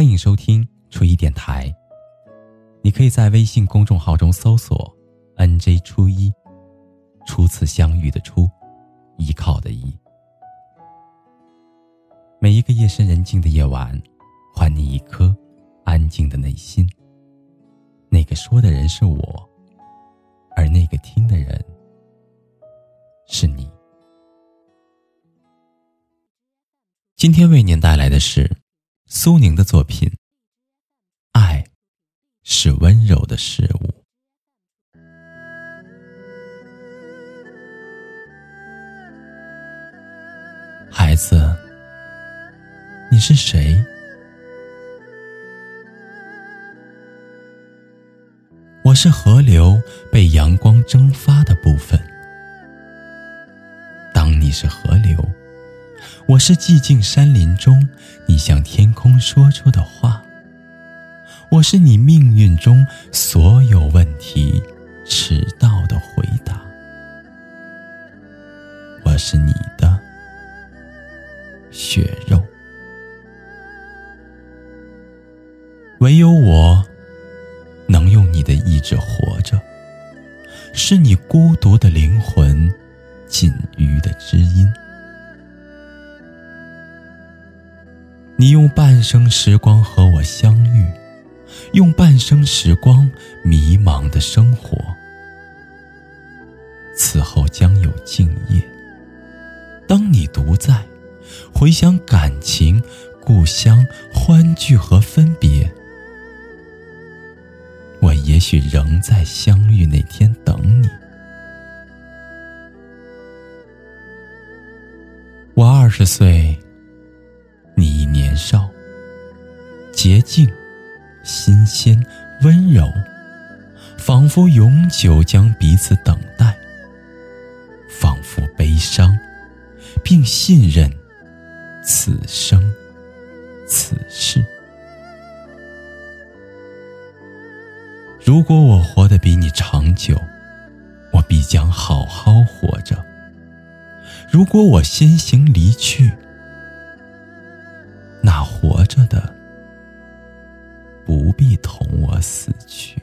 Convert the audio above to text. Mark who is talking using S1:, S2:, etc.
S1: 欢迎收听初一电台。你可以在微信公众号中搜索 “nj 初一”，初次相遇的初，依靠的依。每一个夜深人静的夜晚，还你一颗安静的内心。那个说的人是我，而那个听的人是你。今天为您带来的是。苏宁的作品《爱是温柔的事物》。孩子，你是谁？我是河流被阳光蒸发的部分。当你是河流。我是寂静山林中你向天空说出的话，我是你命运中所有问题迟到的回答，我是你的血肉，唯有我能用你的意志活着，是你孤独的灵魂你用半生时光和我相遇，用半生时光迷茫的生活。此后将有静夜。当你独在，回想感情、故乡、欢聚和分别，我也许仍在相遇那天等你。我二十岁。洁净、新鲜、温柔，仿佛永久将彼此等待；仿佛悲伤，并信任此生此世。如果我活得比你长久，我必将好好活着；如果我先行离去，那活着的，不必同我死去。